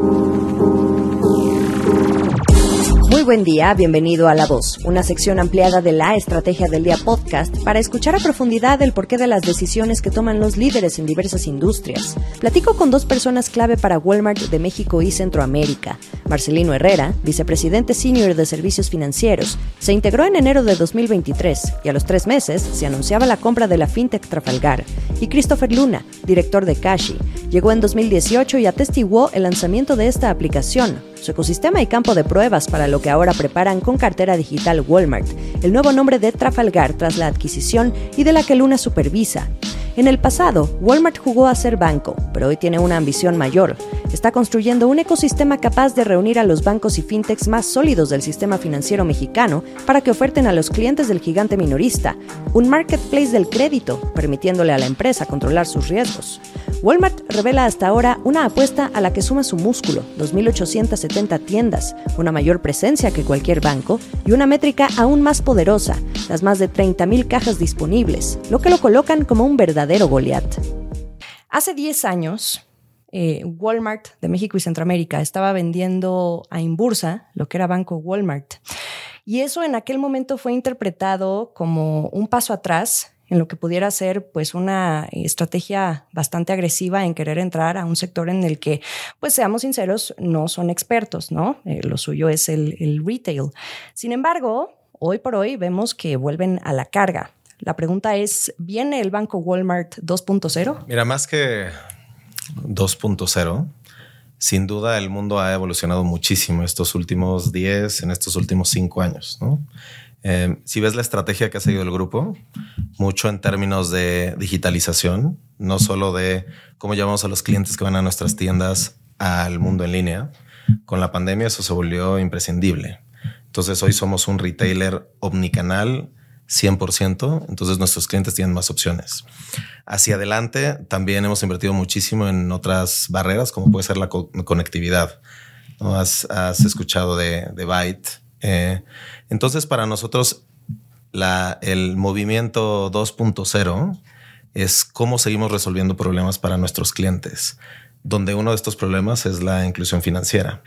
Muy buen día, bienvenido a La Voz, una sección ampliada de la Estrategia del Día podcast para escuchar a profundidad el porqué de las decisiones que toman los líderes en diversas industrias. Platico con dos personas clave para Walmart de México y Centroamérica. Marcelino Herrera, vicepresidente senior de servicios financieros, se integró en enero de 2023 y a los tres meses se anunciaba la compra de la fintech Trafalgar. Y Christopher Luna, director de Cashi, llegó en 2018 y atestiguó el lanzamiento de esta aplicación, su ecosistema y campo de pruebas para lo que ahora preparan con cartera digital Walmart, el nuevo nombre de Trafalgar tras la adquisición y de la que Luna supervisa. En el pasado, Walmart jugó a ser banco, pero hoy tiene una ambición mayor. Está construyendo un ecosistema capaz de reunir a los bancos y fintechs más sólidos del sistema financiero mexicano para que oferten a los clientes del gigante minorista un marketplace del crédito, permitiéndole a la empresa controlar sus riesgos. Walmart revela hasta ahora una apuesta a la que suma su músculo, 2.870 tiendas, una mayor presencia que cualquier banco y una métrica aún más poderosa, las más de 30.000 cajas disponibles, lo que lo colocan como un verdadero Goliat. Hace 10 años, eh, Walmart de México y Centroamérica estaba vendiendo a Inbursa, lo que era Banco Walmart. Y eso en aquel momento fue interpretado como un paso atrás en lo que pudiera ser pues una estrategia bastante agresiva en querer entrar a un sector en el que, pues seamos sinceros, no son expertos, ¿no? Eh, lo suyo es el, el retail. Sin embargo, hoy por hoy vemos que vuelven a la carga. La pregunta es, ¿viene el banco Walmart 2.0? Mira, más que 2.0, sin duda el mundo ha evolucionado muchísimo estos últimos 10, en estos últimos 5 años, ¿no? Eh, si ves la estrategia que ha seguido el grupo, mucho en términos de digitalización, no solo de cómo llevamos a los clientes que van a nuestras tiendas al mundo en línea. Con la pandemia eso se volvió imprescindible. Entonces hoy somos un retailer omnicanal 100%, entonces nuestros clientes tienen más opciones. Hacia adelante también hemos invertido muchísimo en otras barreras, como puede ser la conectividad. ¿No? Has, escuchado de, de Byte. Eh, entonces, para nosotros, el movimiento 2.0 es cómo seguimos resolviendo problemas para nuestros clientes, donde uno de estos problemas es la inclusión financiera.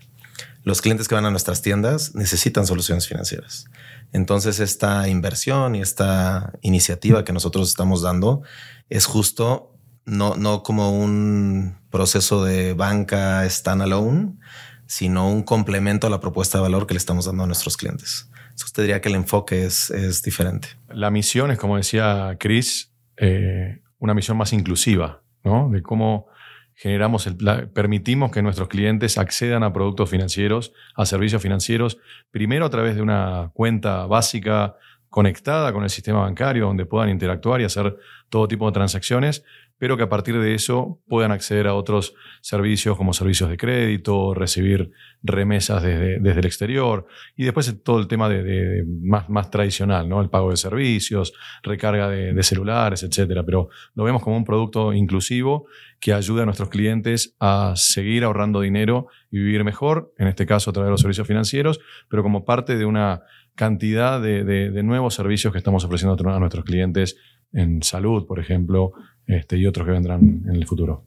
Los clientes que van a nuestras tiendas necesitan soluciones financieras. Entonces, esta inversión y esta iniciativa que nosotros estamos dando es justo no, no como un proceso de banca standalone, sino un complemento a la propuesta de valor que le estamos dando a nuestros clientes. usted diría que el enfoque es, es diferente. La misión es, como decía Chris, eh, una misión más inclusiva, ¿no? De cómo generamos, el, permitimos que nuestros clientes accedan a productos financieros, a servicios financieros, primero a través de una cuenta básica conectada con el sistema bancario, donde puedan interactuar y hacer todo tipo de transacciones, pero que a partir de eso puedan acceder a otros servicios como servicios de crédito, recibir remesas desde, el exterior y después todo el tema de, más, más, tradicional, ¿no? el pago de servicios, recarga de, celulares, etcétera. Pero lo vemos como un producto inclusivo que ayuda a nuestros clientes a seguir ahorrando dinero y vivir mejor, en este caso a través de los servicios financieros, pero como parte de una cantidad de, nuevos servicios que estamos ofreciendo a nuestros clientes en salud, por ejemplo, este, y otros que vendrán en el futuro.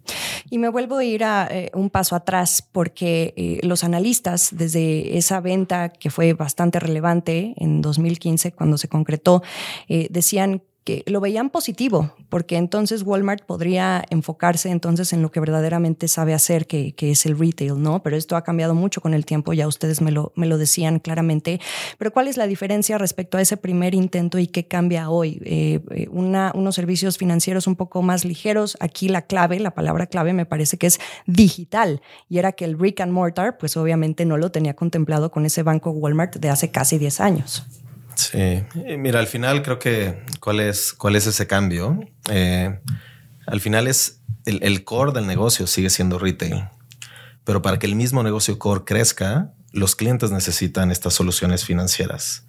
Y me vuelvo a ir a, eh, un paso atrás porque eh, los analistas, desde esa venta que fue bastante relevante en 2015, cuando se concretó, eh, decían que lo veían positivo, porque entonces Walmart podría enfocarse entonces en lo que verdaderamente sabe hacer, que, es el retail, ¿no? Pero esto ha cambiado mucho con el tiempo, ya ustedes me lo, me lo decían claramente. Pero ¿cuál es la diferencia respecto a ese primer intento y qué cambia hoy? Eh, eh, una, unos servicios financieros un poco más ligeros. Aquí la clave, la palabra clave me parece que es digital, y era que el brick and mortar, pues obviamente no lo tenía contemplado con ese banco Walmart de hace casi 10 años. Sí, mira, al final creo que cuál es, cuál es ese cambio. Eh, al final es el, core del negocio sigue siendo retail, pero para que el mismo negocio core crezca, los clientes necesitan estas soluciones financieras.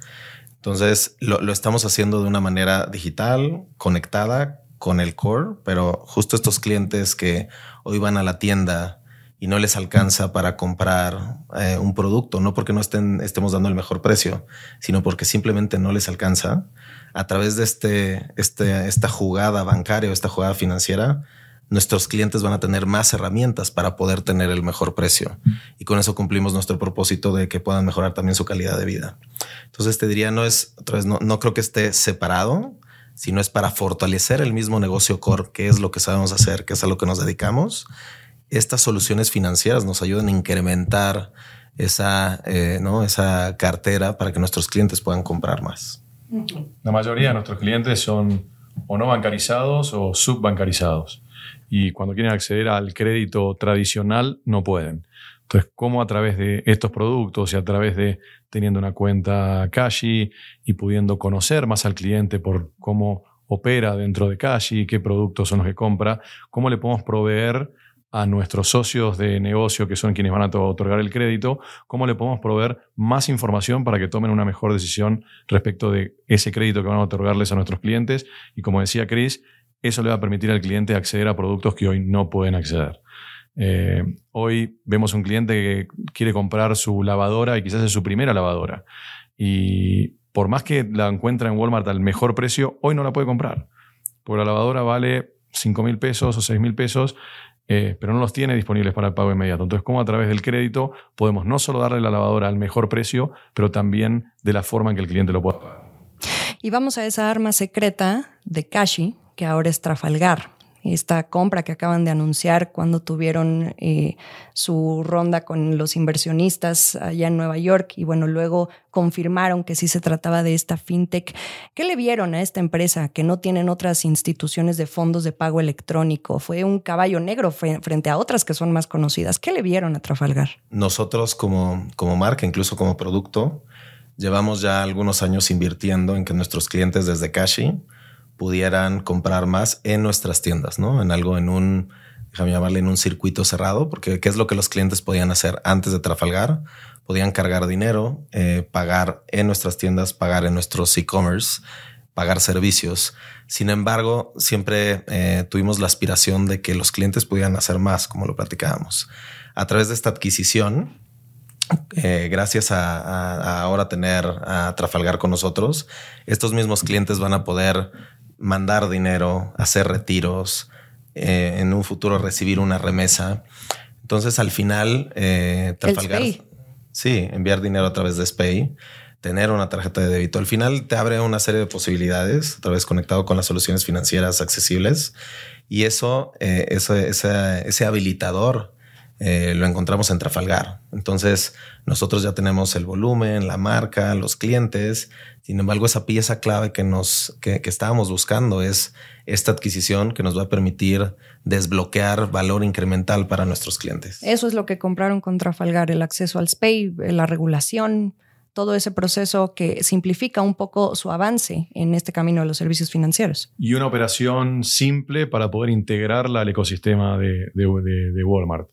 Entonces lo, lo estamos haciendo de una manera digital, conectada con el core, pero justo estos clientes que hoy van a la tienda y no les alcanza para comprar eh, un producto, no porque no estén, estemos dando el mejor precio, sino porque simplemente no les alcanza, a través de este, este, esta jugada bancaria o esta jugada financiera, nuestros clientes van a tener más herramientas para poder tener el mejor precio. Y con eso cumplimos nuestro propósito de que puedan mejorar también su calidad de vida. Entonces te diría, no es, otra vez, no, no creo que esté separado, sino es para fortalecer el mismo negocio core, que es lo que sabemos hacer, que es a lo que nos dedicamos. Estas soluciones financieras nos ayudan a incrementar esa, eh, ¿no? esa cartera para que nuestros clientes puedan comprar más. La mayoría de nuestros clientes son o no bancarizados o subbancarizados y cuando quieren acceder al crédito tradicional no pueden. Entonces, ¿cómo a través de estos productos y a través de teniendo una cuenta Cashi y pudiendo conocer más al cliente por cómo opera dentro de Cashi, qué productos son los que compra, cómo le podemos proveer a nuestros socios de negocio, que son quienes van a otorgar el crédito, cómo le podemos proveer más información para que tomen una mejor decisión respecto de ese crédito que van a otorgarles a nuestros clientes. Y como decía Chris, eso le va a permitir al cliente acceder a productos que hoy no pueden acceder. Eh, hoy vemos un cliente que quiere comprar su lavadora y quizás es su primera lavadora. Y por más que la encuentra en Walmart al mejor precio, hoy no la puede comprar. Porque la lavadora vale 5 mil pesos o 6 mil pesos, eh, pero no los tiene disponibles para el pago inmediato. Entonces, ¿cómo a través del crédito podemos no solo darle la lavadora al mejor precio, pero también de la forma en que el cliente lo pueda pagar? Y vamos a esa arma secreta de Cashi, que ahora es Trafalgar. Esta compra que acaban de anunciar cuando tuvieron eh, su ronda con los inversionistas allá en Nueva York y bueno, luego confirmaron que sí se trataba de esta fintech. ¿Qué le vieron a esta empresa que no tienen otras instituciones de fondos de pago electrónico? Fue un caballo negro frente a otras que son más conocidas. ¿Qué le vieron a Trafalgar? Nosotros como, como marca, incluso como producto, llevamos ya algunos años invirtiendo en que nuestros clientes desde Cashi pudieran comprar más en nuestras tiendas, ¿no? En algo, en un, déjame llamarle, en un circuito cerrado, porque ¿qué es lo que los clientes podían hacer antes de Trafalgar? Podían cargar dinero, eh, pagar en nuestras tiendas, pagar en nuestros e-commerce, pagar servicios. Sin embargo, siempre eh, tuvimos la aspiración de que los clientes pudieran hacer más, como lo platicábamos. A través de esta adquisición, eh, gracias a, a, ahora tener a Trafalgar con nosotros, estos mismos clientes van a poder mandar dinero, hacer retiros, eh, en un futuro recibir una remesa. Entonces, al final, eh, Trafalgar, sí, enviar dinero a través de SPAY, tener una tarjeta de débito. Al final te abre una serie de posibilidades, otra vez conectado con las soluciones financieras accesibles. Y eso, eh, eso ese habilitador eh, lo encontramos en Trafalgar. Entonces, nosotros ya tenemos el volumen, la marca, los clientes. Sin embargo, esa pieza clave que nos que, estábamos buscando es esta adquisición que nos va a permitir desbloquear valor incremental para nuestros clientes. Eso es lo que compraron con Trafalgar, el acceso al SPAY, la regulación, todo ese proceso que simplifica un poco su avance en este camino de los servicios financieros. Y una operación simple para poder integrarla al ecosistema de, de Walmart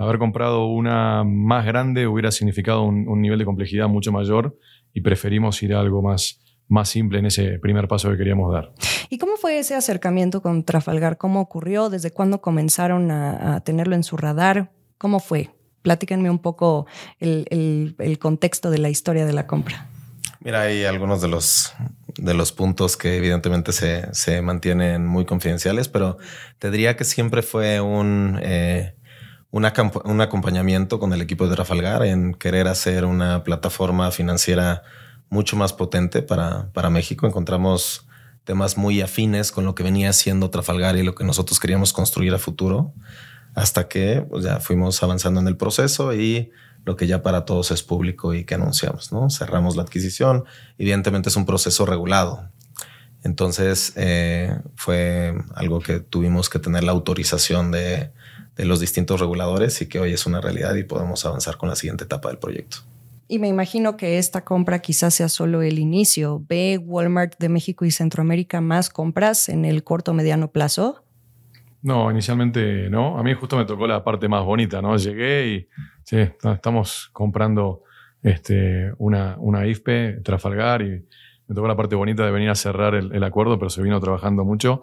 haber comprado una más grande hubiera significado un, nivel de complejidad mucho mayor y preferimos ir a algo más, más simple en ese primer paso que queríamos dar. ¿Y cómo fue ese acercamiento con Trafalgar? ¿Cómo ocurrió? ¿Desde cuándo comenzaron a, tenerlo en su radar? ¿Cómo fue? Platíquenme un poco el, contexto de la historia de la compra. Mira, hay algunos de los, de los puntos que evidentemente se, se mantienen muy confidenciales, pero te diría que siempre fue un... Eh, un acompañamiento con el equipo de Trafalgar en querer hacer una plataforma financiera mucho más potente para, México. Encontramos temas muy afines con lo que venía siendo Trafalgar y lo que nosotros queríamos construir a futuro, hasta que pues, ya fuimos avanzando en el proceso y lo que ya para todos es público y que anunciamos, ¿no? Cerramos la adquisición. Evidentemente es un proceso regulado. Entonces eh, fue algo que tuvimos que tener la autorización de, de los distintos reguladores y que hoy es una realidad y podemos avanzar con la siguiente etapa del proyecto. Y me imagino que esta compra quizás sea solo el inicio. ¿Ve Walmart de México y Centroamérica más compras en el corto o mediano plazo? No, inicialmente no. A mí justo me tocó la parte más bonita, ¿no? Llegué y sí, estamos comprando este, una, una IFPE, Trafalgar, y me tocó la parte bonita de venir a cerrar el acuerdo, pero se vino trabajando mucho.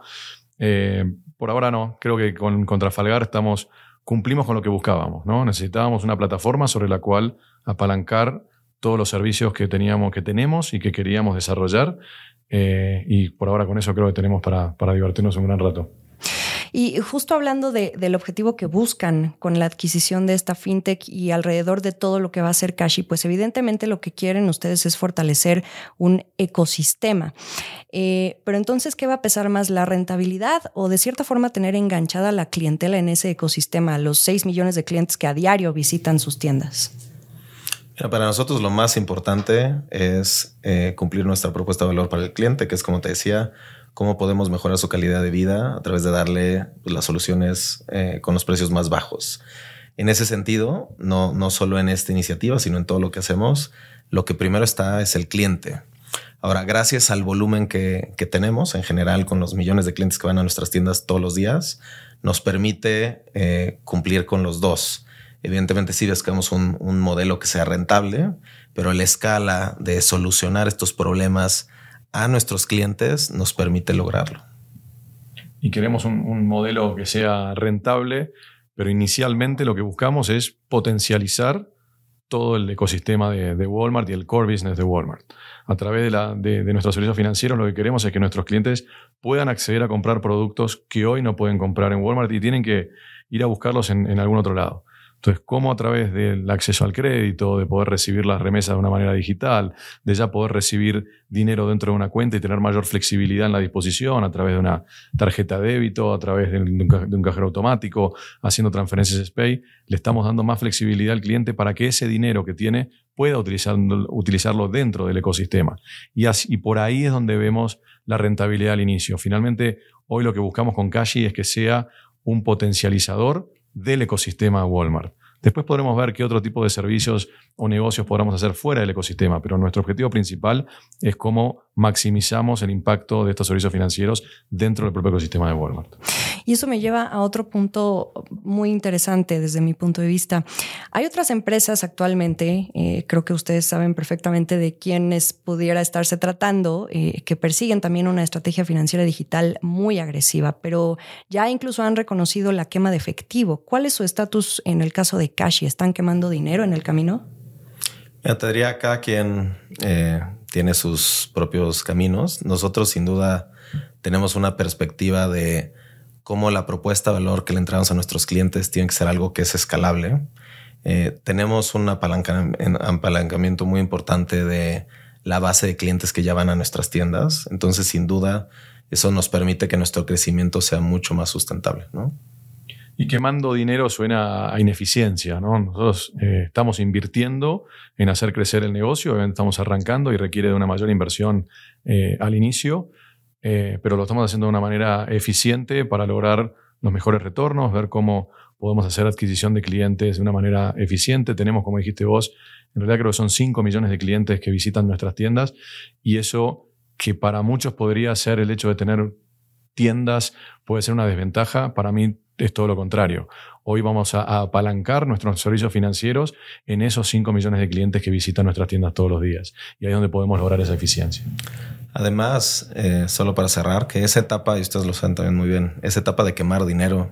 Eh, por ahora no. Creo que con, Trafalgar estamos, cumplimos con lo que buscábamos. ¿no? Necesitábamos una plataforma sobre la cual apalancar todos los servicios que teníamos, que tenemos y que queríamos desarrollar. Eh, y por ahora con eso creo que tenemos para, para divertirnos un gran rato. Y justo hablando del objetivo que buscan con la adquisición de esta fintech y alrededor de todo lo que va a ser Cashi, pues evidentemente lo que quieren ustedes es fortalecer un ecosistema. Eh, pero entonces, ¿qué va a pesar más, la rentabilidad o de cierta forma tener enganchada la clientela en ese ecosistema, los 6 millones de clientes que a diario visitan sus tiendas? para nosotros lo más importante es eh, cumplir nuestra propuesta de valor para el cliente, que es como te decía, cómo podemos mejorar su calidad de vida a través de darle las soluciones eh, con los precios más bajos. En ese sentido, no, no solo en esta iniciativa, sino en todo lo que hacemos, lo que primero está es el cliente. Ahora, gracias al volumen que, que, tenemos en general con los millones de clientes que van a nuestras tiendas todos los días, nos permite eh, cumplir con los dos. Evidentemente sí buscamos un, un modelo que sea rentable, pero la escala de solucionar estos problemas a nuestros clientes nos permite lograrlo. Y queremos un, modelo que sea rentable, pero inicialmente lo que buscamos es potencializar todo el ecosistema de, Walmart y el core business de Walmart. A través de, nuestros servicios financieros lo que queremos es que nuestros clientes puedan acceder a comprar productos que hoy no pueden comprar en Walmart y tienen que ir a buscarlos en algún otro lado. Entonces, cómo a través del acceso al crédito, de poder recibir las remesas de una manera digital, de ya poder recibir dinero dentro de una cuenta y tener mayor flexibilidad en la disposición a través de una tarjeta de débito, a través de un, cajero automático, haciendo transferencias SPAY, le estamos dando más flexibilidad al cliente para que ese dinero que tiene pueda utilizarlo, dentro del ecosistema. Y, así, y por ahí es donde vemos la rentabilidad al inicio. Finalmente, hoy lo que buscamos con Cashi es que sea un potencializador del ecosistema Walmart. Después podremos ver qué otro tipo de servicios o negocios podamos hacer fuera del ecosistema, pero nuestro objetivo principal es cómo maximizamos el impacto de estos servicios financieros dentro del propio ecosistema de Walmart. Y eso me lleva a otro punto muy interesante desde mi punto de vista. Hay otras empresas actualmente, eh, creo que ustedes saben perfectamente de quiénes pudiera estarse tratando, eh, que persiguen también una estrategia financiera digital muy agresiva, pero ya incluso han reconocido la quema de efectivo. ¿Cuál es su estatus en el caso de Cash? ¿Están quemando dinero en el camino? Me te diría, cada quien eh, tiene sus propios caminos. Nosotros sin duda tenemos una perspectiva de cómo la propuesta de valor que le entramos a nuestros clientes tiene que ser algo que es escalable. Eh, tenemos un apalancamiento muy importante de la base de clientes que ya van a nuestras tiendas. Entonces, sin duda, eso nos permite que nuestro crecimiento sea mucho más sustentable. Y quemando dinero suena a ineficiencia, ¿no? Nosotros eh, estamos invirtiendo en hacer crecer el negocio, obviamente estamos arrancando y requiere de una mayor inversión eh, al inicio, eh, pero lo estamos haciendo de una manera eficiente para lograr los mejores retornos, ver cómo podemos hacer adquisición de clientes de una manera eficiente. Tenemos, como dijiste vos, en realidad creo que son 5 millones de clientes que visitan nuestras tiendas y eso que para muchos podría ser el hecho de tener tiendas puede ser una desventaja, para mí es todo lo contrario. Hoy vamos a, apalancar nuestros servicios financieros en esos 5 millones de clientes que visitan nuestras tiendas todos los días. Y ahí es donde podemos lograr esa eficiencia. Además, eh, solo para cerrar, que esa etapa, y ustedes lo saben también muy bien, esa etapa de quemar dinero,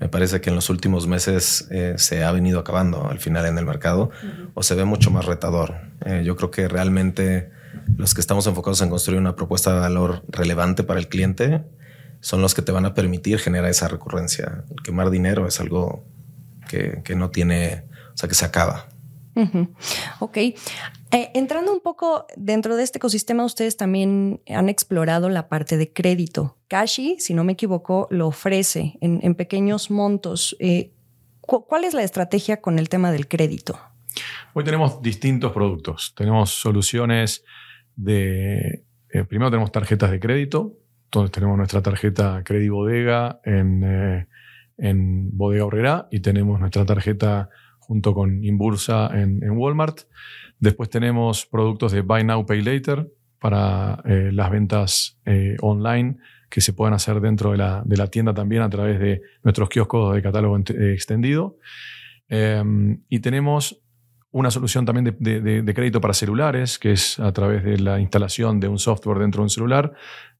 me parece que en los últimos meses eh, se ha venido acabando al final en el mercado o se ve mucho más retador. Eh, yo creo que realmente los que estamos enfocados en construir una propuesta de valor relevante para el cliente son los que te van a permitir generar esa recurrencia. quemar dinero es algo que, que no tiene, o sea, que se acaba. Ok. Eh, entrando un poco dentro de este ecosistema, ustedes también han explorado la parte de crédito. Kashi, si no me equivoco, lo ofrece en, pequeños montos. Eh, ¿Cuál es la estrategia con el tema del crédito? Hoy tenemos distintos productos. Tenemos soluciones de... Eh, primero tenemos tarjetas de crédito. Entonces tenemos nuestra tarjeta Credit Bodega en, en Bodega Obrera y tenemos nuestra tarjeta junto con Inbursa en, Walmart. Después tenemos productos de Buy Now, Pay Later para eh, las ventas eh, online que se pueden hacer dentro de la, tienda también a través de nuestros kioscos de catálogo eh, extendido. Em, y tenemos una solución también de, crédito para celulares, que es a través de la instalación de un software dentro de un celular,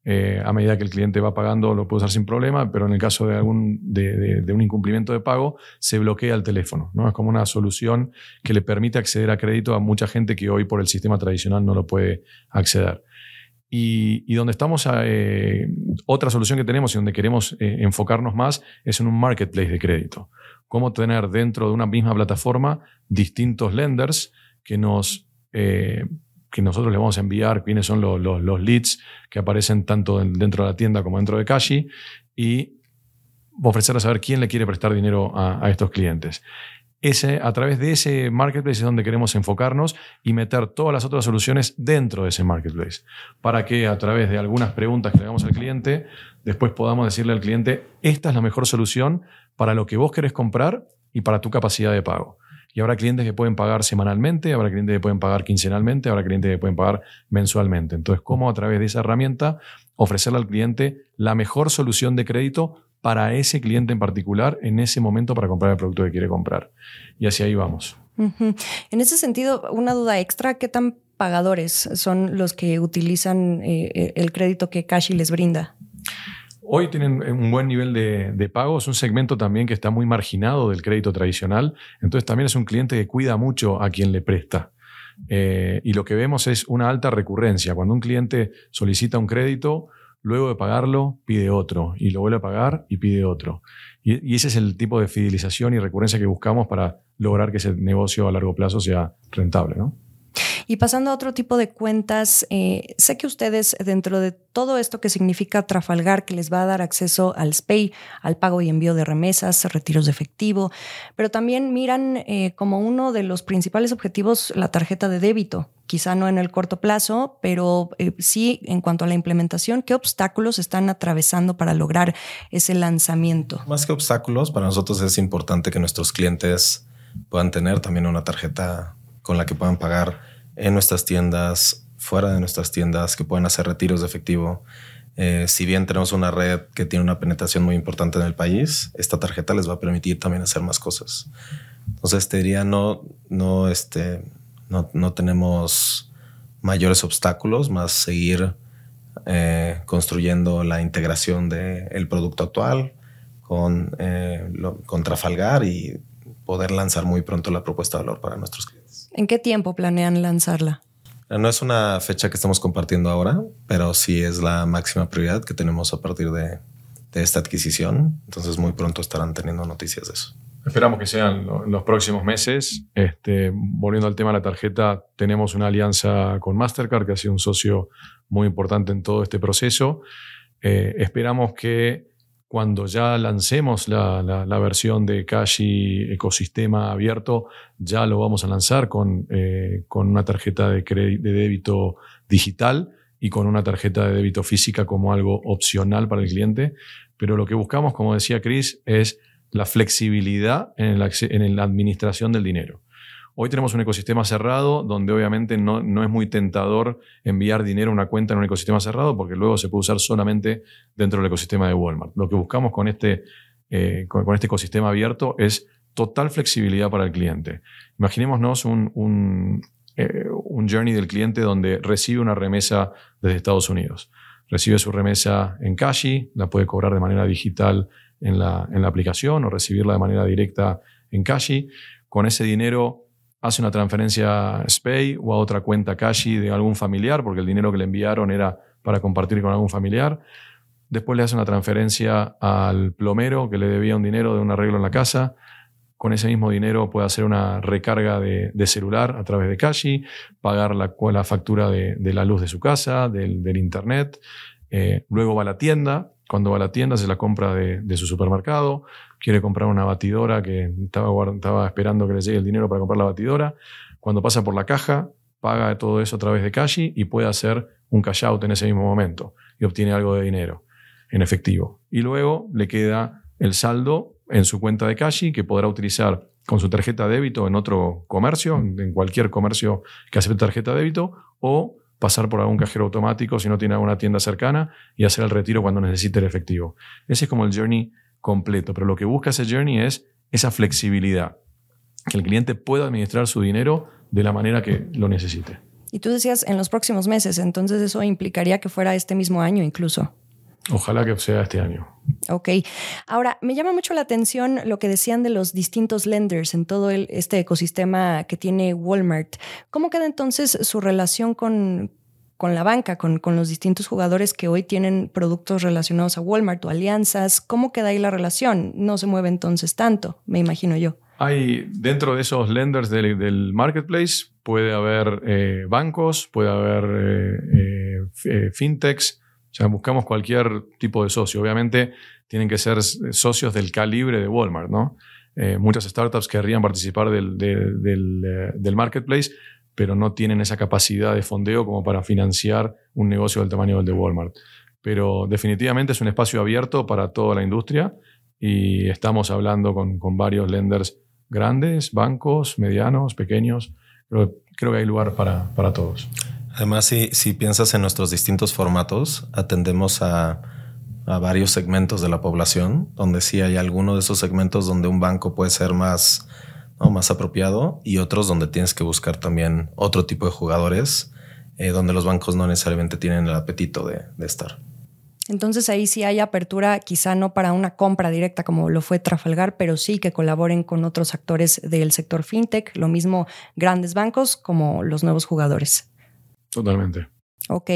eh, a medida que el cliente va pagando lo puede usar sin problema, pero en el caso de, algún, de, un incumplimiento de pago se bloquea el teléfono. ¿no? Es como una solución que le permite acceder a crédito a mucha gente que hoy por el sistema tradicional no lo puede acceder. Y, donde estamos, eh, otra solución que tenemos y donde queremos eh, enfocarnos más es en un marketplace de crédito. Cómo tener dentro de una misma plataforma distintos lenders que nos eh, que nosotros le vamos a enviar quiénes son los, leads que aparecen tanto dentro de la tienda como dentro de Cashi y ofrecer a saber quién le quiere prestar dinero a estos clientes ese, a través de ese marketplace es donde queremos enfocarnos y meter todas las otras soluciones dentro de ese marketplace, para que a través de algunas preguntas que le hagamos al cliente, después podamos decirle al cliente, esta es la mejor solución para lo que vos querés comprar y para tu capacidad de pago. Y habrá clientes que pueden pagar semanalmente, habrá clientes que pueden pagar quincenalmente, habrá clientes que pueden pagar mensualmente. Entonces, ¿cómo a través de esa herramienta ofrecerle al cliente la mejor solución de crédito para ese cliente en particular en ese momento para comprar el producto que quiere comprar. Y hacia ahí vamos. En ese sentido, una duda extra, ¿qué tan pagadores son los que utilizan eh, eh, el crédito que Cashi les brinda? Hoy tienen un buen nivel de, pago, es un segmento también que está muy marginado del crédito tradicional, entonces también es un cliente que cuida mucho a quien le presta. Eh, y lo que vemos es una alta recurrencia. Cuando un cliente solicita un crédito, luego de pagarlo pide otro y lo vuelve a pagar y pide otro. Y, ese es el tipo de fidelización y recurrencia que buscamos para lograr que ese negocio a largo plazo sea rentable. ¿no? Y pasando a otro tipo de cuentas, eh, sé que ustedes dentro de todo esto que significa Trafalgar, que les va a dar acceso al SPAY, al pago y envío de remesas, retiros de efectivo, pero también miran eh, como uno de los principales objetivos la tarjeta de débito. Quizá no en el corto plazo, pero eh, sí en cuanto a la implementación, ¿qué obstáculos están atravesando para lograr ese lanzamiento? Más que obstáculos, para nosotros es importante que nuestros clientes puedan tener también una tarjeta con la que puedan pagar en nuestras tiendas, fuera de nuestras tiendas, que pueden hacer retiros de efectivo. Eh, si bien tenemos una red que tiene una penetración muy importante en el país, esta tarjeta les va a permitir también hacer más cosas. Entonces te diría, no, no, este, no, no tenemos mayores obstáculos, más seguir eh, construyendo la integración del producto actual con, eh, con Trafalgar y poder lanzar muy pronto la propuesta de valor para nuestros clientes. ¿En qué tiempo planean lanzarla? No es una fecha que estamos compartiendo ahora, pero sí es la máxima prioridad que tenemos a partir de, esta adquisición. Entonces muy pronto estarán teniendo noticias de eso. Esperamos que sean los próximos meses. Este, volviendo al tema de la tarjeta, tenemos una alianza con Mastercard, que ha sido un socio muy importante en todo este proceso. Eh, esperamos que cuando ya lancemos la, versión de Cashi ecosistema abierto, ya lo vamos a lanzar con, eh, con una tarjeta de, de débito digital y con una tarjeta de débito física como algo opcional para el cliente. Pero lo que buscamos, como decía Chris, es la flexibilidad en, en la administración del dinero. Hoy tenemos un ecosistema cerrado donde obviamente no, no, es muy tentador enviar dinero a una cuenta en un ecosistema cerrado porque luego se puede usar solamente dentro del ecosistema de Walmart. Lo que buscamos con este, eh, con, este ecosistema abierto es total flexibilidad para el cliente. Imaginémonos un, un, eh, un journey del cliente donde recibe una remesa desde Estados Unidos. Recibe su remesa en Cashi, la puede cobrar de manera digital en la, en la aplicación o recibirla de manera directa en Cashi. Con ese dinero hace una transferencia SPAY o a otra cuenta Cashi de algún familiar, porque el dinero que le enviaron era para compartir con algún familiar. Después le hace una transferencia al plomero que le debía un dinero de un arreglo en la casa. Con ese mismo dinero puede hacer una recarga de, celular a través de Cashi, pagar la, la factura de, la luz de su casa, del, internet. Eh, luego va a la tienda. Cuando va a la tienda se la compra de, su supermercado quiere comprar una batidora que estaba, estaba esperando que le llegue el dinero para comprar la batidora. Cuando pasa por la caja, paga todo eso a través de Cashi y puede hacer un cash out en ese mismo momento y obtiene algo de dinero en efectivo. Y luego le queda el saldo en su cuenta de Cashi que podrá utilizar con su tarjeta de débito en otro comercio, en cualquier comercio que acepte tarjeta de débito, o pasar por algún cajero automático si no tiene alguna tienda cercana y hacer el retiro cuando necesite el efectivo. Ese es como el journey completo, pero lo que busca ese journey es esa flexibilidad, que el cliente pueda administrar su dinero de la manera que lo necesite. Y tú decías en los próximos meses, entonces eso implicaría que fuera este mismo año incluso. Ojalá que sea este año. Ok. Ahora, me llama mucho la atención lo que decían de los distintos lenders en todo este ecosistema que tiene Walmart. ¿Cómo queda entonces su relación con, con la banca, con, con, los distintos jugadores que hoy tienen productos relacionados a Walmart o alianzas. ¿Cómo queda ahí la relación? No se mueve entonces tanto, me imagino yo. Hay dentro de esos lenders del, marketplace puede haber eh, bancos, puede haber eh, eh, fintechs, o sea, buscamos cualquier tipo de socio. Obviamente tienen que ser socios del calibre de Walmart, ¿no? muchas startups querrían participar del, del, marketplace, pero no tienen esa capacidad de fondeo como para financiar un negocio del tamaño del de Walmart. Pero definitivamente es un espacio abierto para toda la industria y estamos hablando con, con varios lenders grandes, bancos, medianos, pequeños. Creo, creo que hay lugar para, para todos. Además, si, piensas en nuestros distintos formatos, atendemos a, varios segmentos de la población, donde sí hay alguno de esos segmentos donde un banco puede ser más, más apropiado y otros donde tienes que buscar también otro tipo de jugadores, eh, donde los bancos no necesariamente tienen el apetito de, de estar. Entonces ahí sí hay apertura, quizá no para una compra directa como lo fue Trafalgar, pero sí que colaboren con otros actores del sector fintech, lo mismo grandes bancos como los nuevos jugadores. Totalmente. Ok.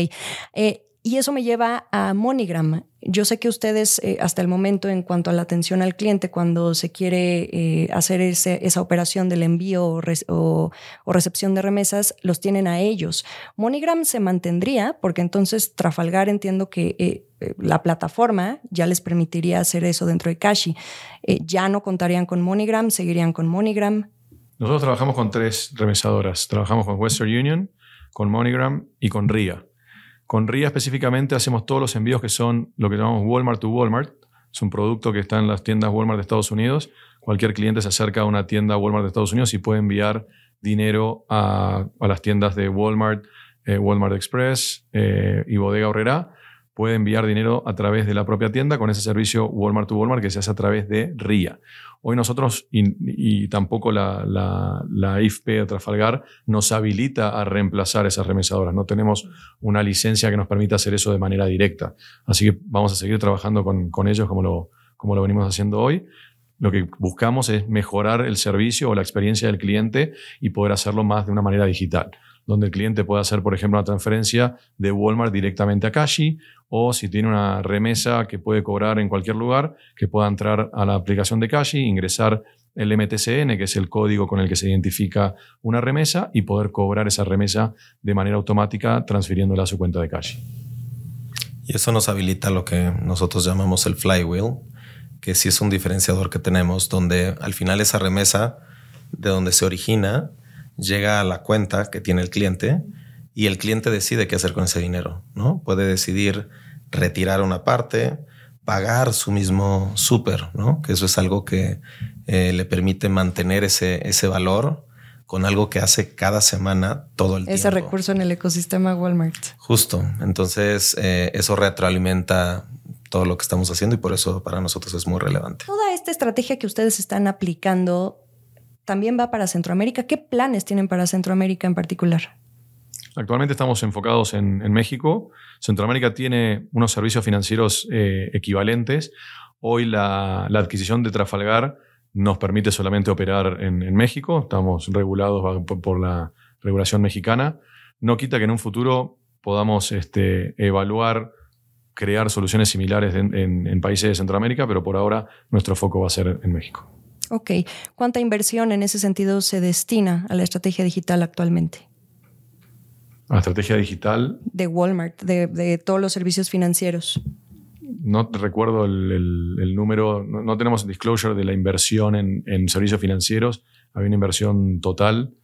Eh, y eso me lleva a MoneyGram. Yo sé que ustedes, eh, hasta el momento, en cuanto a la atención al cliente, cuando se quiere eh, hacer esa operación del envío o, recepción de remesas, los tienen a ellos. MoneyGram se mantendría, porque entonces Trafalgar entiendo que eh, la plataforma ya les permitiría hacer eso dentro de Cashi. ya no contarían con MoneyGram, seguirían con MoneyGram. Nosotros trabajamos con tres remesadoras. Trabajamos con Western Union, con MoneyGram y con RIA. Con RIA específicamente hacemos todos los envíos que son lo que llamamos Walmart to Walmart. Es un producto que está en las tiendas Walmart de Estados Unidos. Cualquier cliente se acerca a una tienda Walmart de Estados Unidos y puede enviar dinero a, las tiendas de Walmart, eh, Walmart Express eh, y Bodega Horrera puede enviar dinero a través de la propia tienda con ese servicio Walmart to Walmart que se hace a través de RIA. Hoy nosotros, y, tampoco la, la, IFP de Trafalgar, nos habilita a reemplazar esas remesadoras. No tenemos una licencia que nos permita hacer eso de manera directa. Así que vamos a seguir trabajando con, ellos como lo, como lo venimos haciendo hoy. Lo que buscamos es mejorar el servicio o la experiencia del cliente y poder hacerlo más de una manera digital donde el cliente puede hacer, por ejemplo, una transferencia de Walmart directamente a Cashi, o si tiene una remesa que puede cobrar en cualquier lugar, que pueda entrar a la aplicación de Cashi, ingresar el MTCN, que es el código con el que se identifica una remesa, y poder cobrar esa remesa de manera automática transfiriéndola a su cuenta de Cashi. Y eso nos habilita lo que nosotros llamamos el flywheel, que sí es un diferenciador que tenemos, donde al final esa remesa, de donde se origina, llega a la cuenta que tiene el cliente y el cliente decide qué hacer con ese dinero, ¿no? Puede decidir retirar una parte, pagar su mismo súper, ¿no? Que eso es algo que eh, le permite mantener ese, ese valor con algo que hace cada semana todo el tiempo. Ese recurso en el ecosistema Walmart. Justo. Entonces, eh, eso retroalimenta todo lo que estamos haciendo y por eso para nosotros es muy relevante. Toda esta estrategia que ustedes están aplicando también va para Centroamérica. ¿Qué planes tienen para Centroamérica en particular? Actualmente estamos enfocados en, México. Centroamérica tiene unos servicios financieros eh, equivalentes. Hoy la, adquisición de Trafalgar nos permite solamente operar en, México. Estamos regulados por, la regulación mexicana. No quita que en un futuro podamos este, evaluar, crear soluciones similares en países de Centroamérica, pero por ahora nuestro foco va a ser en México. Ok. ¿Cuánta inversión en ese sentido se destina a la estrategia digital actualmente? ¿A la estrategia digital? De Walmart, de, todos los servicios financieros. No recuerdo el, número, no, tenemos disclosure de la inversión en, servicios financieros. Había una inversión total.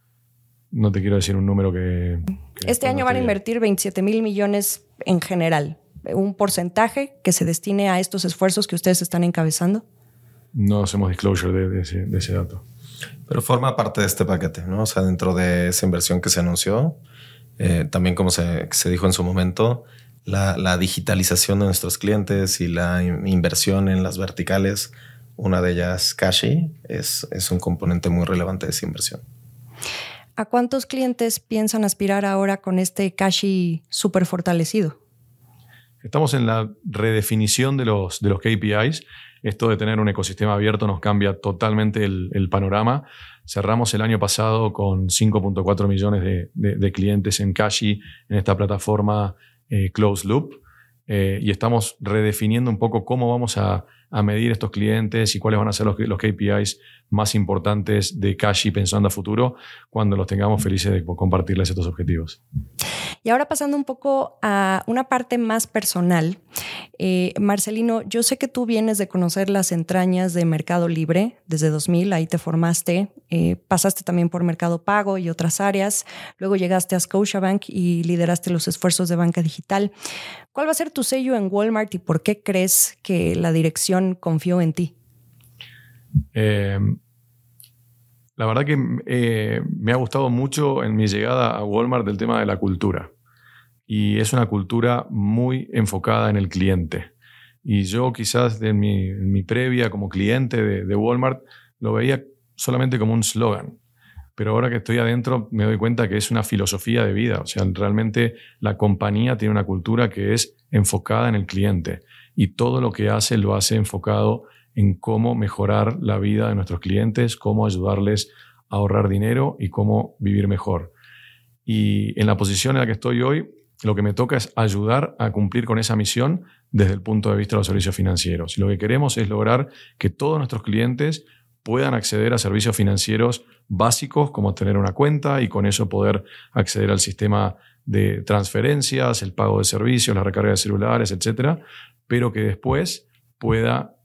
No te quiero decir un número que... este año van a invertir 27 mil millones en general. ¿Un porcentaje que se destine a estos esfuerzos que ustedes están encabezando? No hacemos disclosure de, ese, dato. Pero forma parte de este paquete, ¿no? O sea, dentro de esa inversión que se anunció, eh, también como se, dijo en su momento, la, digitalización de nuestros clientes y la inversión en las verticales, una de ellas Cashi, es, es un componente muy relevante de esa inversión. ¿A cuántos clientes piensan aspirar ahora con este Cashi súper fortalecido? Estamos en la redefinición de los, de los KPIs esto de tener un ecosistema abierto nos cambia totalmente el, panorama. Cerramos el año pasado con 5.4 millones de, clientes en Cashi, en esta plataforma eh, Closed Loop. Eh, y estamos redefiniendo un poco cómo vamos a, medir estos clientes y cuáles van a ser los, los KPIs más importantes de Cashi pensando a futuro cuando los tengamos felices de compartirles estos objetivos. Y ahora pasando un poco a una parte más personal, eh, Marcelino, yo sé que tú vienes de conocer las entrañas de Mercado Libre desde 2000, ahí te formaste, eh, pasaste también por Mercado Pago y otras áreas, luego llegaste a Scotiabank y lideraste los esfuerzos de banca digital. ¿Cuál va a ser tu sello en Walmart y por qué crees que la dirección confió en ti? Eh, la verdad que me ha gustado mucho en mi llegada a Walmart el tema de la cultura y es una cultura muy enfocada en el cliente. Y yo quizás en mi, previa como cliente de, Walmart lo veía solamente como un slogan. Pero ahora que estoy adentro me doy cuenta que es una filosofía de vida. O sea, realmente la compañía tiene una cultura que es enfocada en el cliente. Y todo lo que hace lo hace enfocado en cómo mejorar la vida de nuestros clientes, cómo ayudarles a ahorrar dinero y cómo vivir mejor. Y en la posición en la que estoy hoy, lo que me toca es ayudar a cumplir con esa misión desde el punto de vista de los servicios financieros. Lo que queremos es lograr que todos nuestros clientes puedan acceder a servicios financieros básicos como tener una cuenta y con eso poder acceder al sistema de transferencias, el pago de servicios, la recarga de celulares, etcétera, pero que después pueda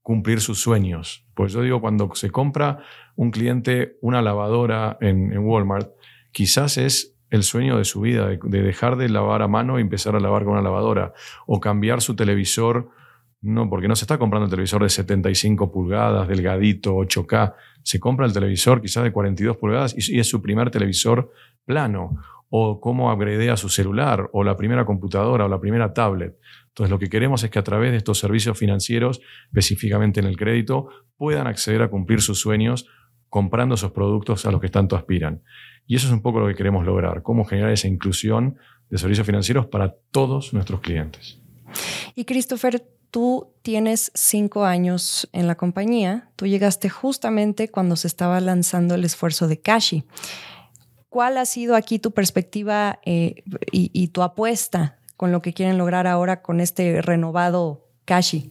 cumplir sus sueños. Pues yo digo, cuando se compra un cliente una lavadora en Walmart, quizás es el sueño de su vida, de, dejar de lavar a mano y empezar a lavar con una lavadora, o cambiar su televisor, no, porque no se está comprando el televisor de 75 pulgadas, delgadito, 8K, se compra el televisor quizás de 42 pulgadas y, es su primer televisor plano, o cómo agredea su celular, o la primera computadora, o la primera tablet. Entonces lo que queremos es que a través de estos servicios financieros, específicamente en el crédito, puedan acceder a cumplir sus sueños comprando esos productos a los que tanto aspiran. Y eso es un poco lo que queremos lograr, cómo generar esa inclusión de servicios financieros para todos nuestros clientes. Y Christopher, tú tienes cinco años en la compañía, tú llegaste justamente cuando se estaba lanzando el esfuerzo de Cashi. ¿Cuál ha sido aquí tu perspectiva eh, y, y tu apuesta con lo que quieren lograr ahora con este renovado Cashi?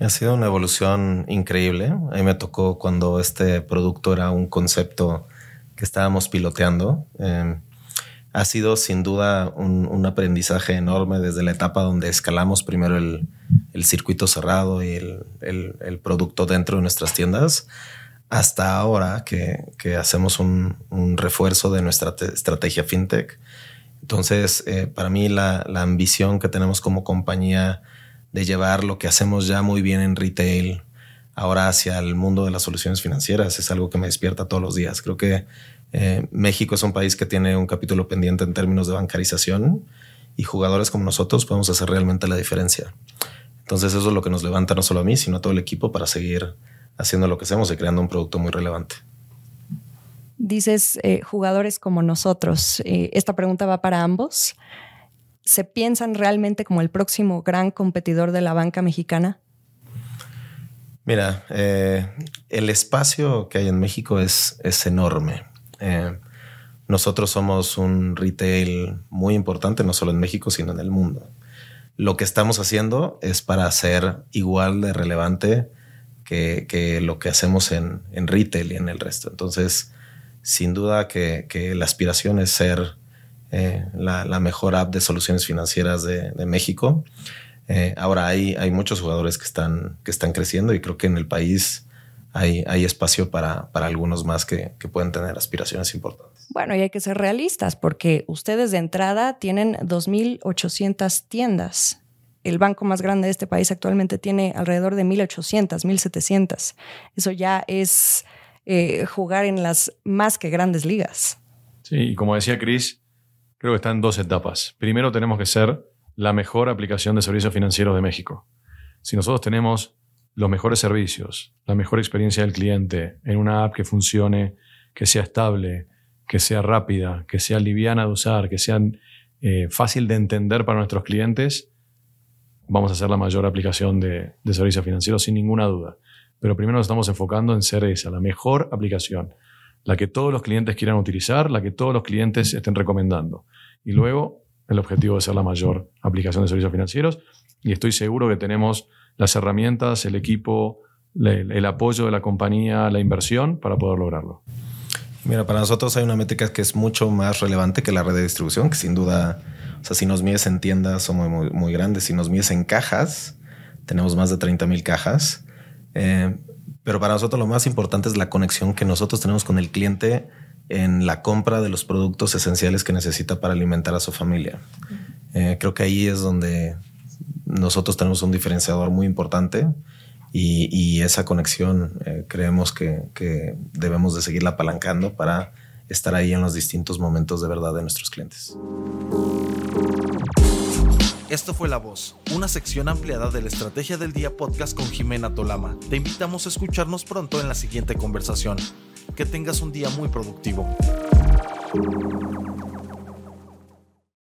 Ha sido una evolución increíble. A mí me tocó cuando este producto era un concepto que estábamos piloteando. Em, ha sido sin duda un, aprendizaje enorme desde la etapa donde escalamos primero el, circuito cerrado y el, producto dentro de nuestras tiendas hasta ahora que, hacemos un, refuerzo de nuestra estrategia fintech. Entonces, eh, para mí la, la, ambición que tenemos como compañía de llevar lo que hacemos ya muy bien en retail, ahora hacia el mundo de las soluciones financieras es algo que me despierta todos los días. Creo que eh, México es un país que tiene un capítulo pendiente en términos de bancarización y jugadores como nosotros podemos hacer realmente la diferencia. Entonces eso es lo que nos levanta no solo a mí, sino a todo el equipo para seguir haciendo lo que hacemos y creando un producto muy relevante. Dices eh, jugadores como nosotros. Eh, esta pregunta va para ambos. ¿Se piensan realmente como el próximo gran competidor de la banca mexicana? Mira, eh, el espacio que hay en México es, es enorme. Eh, nosotros somos un retail muy importante, no solo en México, sino en el mundo. Lo que estamos haciendo es para ser igual de relevante que, lo que hacemos en, retail y en el resto. Entonces, sin duda que, la aspiración es ser eh, la, mejor app de soluciones financieras de, de México. Eh, ahora hay, hay muchos jugadores que están, que están creciendo y creo que en el país hay, hay espacio para, para algunos más que, que, pueden tener aspiraciones importantes. Bueno, y hay que ser realistas porque ustedes de entrada tienen 2.800 tiendas. El banco más grande de este país actualmente tiene alrededor de 1.800, 1.700. Eso ya es eh, jugar en las más que grandes ligas. Sí, y como decía Chris, creo que está en dos etapas. Primero tenemos que ser la mejor aplicación de servicios financieros de México. Si nosotros tenemos los mejores servicios, la mejor experiencia del cliente en una app que funcione, que sea estable, que sea rápida, que sea liviana de usar, que sea eh, fácil de entender para nuestros clientes, vamos a hacer la mayor aplicación de, servicios financieros sin ninguna duda. Pero primero nos estamos enfocando en ser esa, la mejor aplicación. La que todos los clientes quieran utilizar, la que todos los clientes estén recomendando. Y luego el objetivo de ser la mayor aplicación de servicios financieros. Y estoy seguro que tenemos las herramientas, el equipo, el apoyo de la compañía, la inversión para poder lograrlo. Mira, para nosotros hay una métrica que es mucho más relevante que la red de distribución, que sin duda, o sea, si nos mides en tiendas somos muy, grandes, si nos mides en cajas, tenemos más de 30 mil cajas. Eh, pero para nosotros lo más importante es la conexión que nosotros tenemos con el cliente en la compra de los productos esenciales que necesita para alimentar a su familia. Eh, creo que ahí es donde nosotros tenemos un diferenciador muy importante y, esa conexión eh, creemos que, que, debemos de seguirla apalancando para estar ahí en los distintos momentos de verdad de nuestros clientes. Esto fue La Voz, una sección ampliada de la Estrategia del Día podcast con Jimena Tolama. Te invitamos a escucharnos pronto en la siguiente conversación. Que tengas un día muy productivo.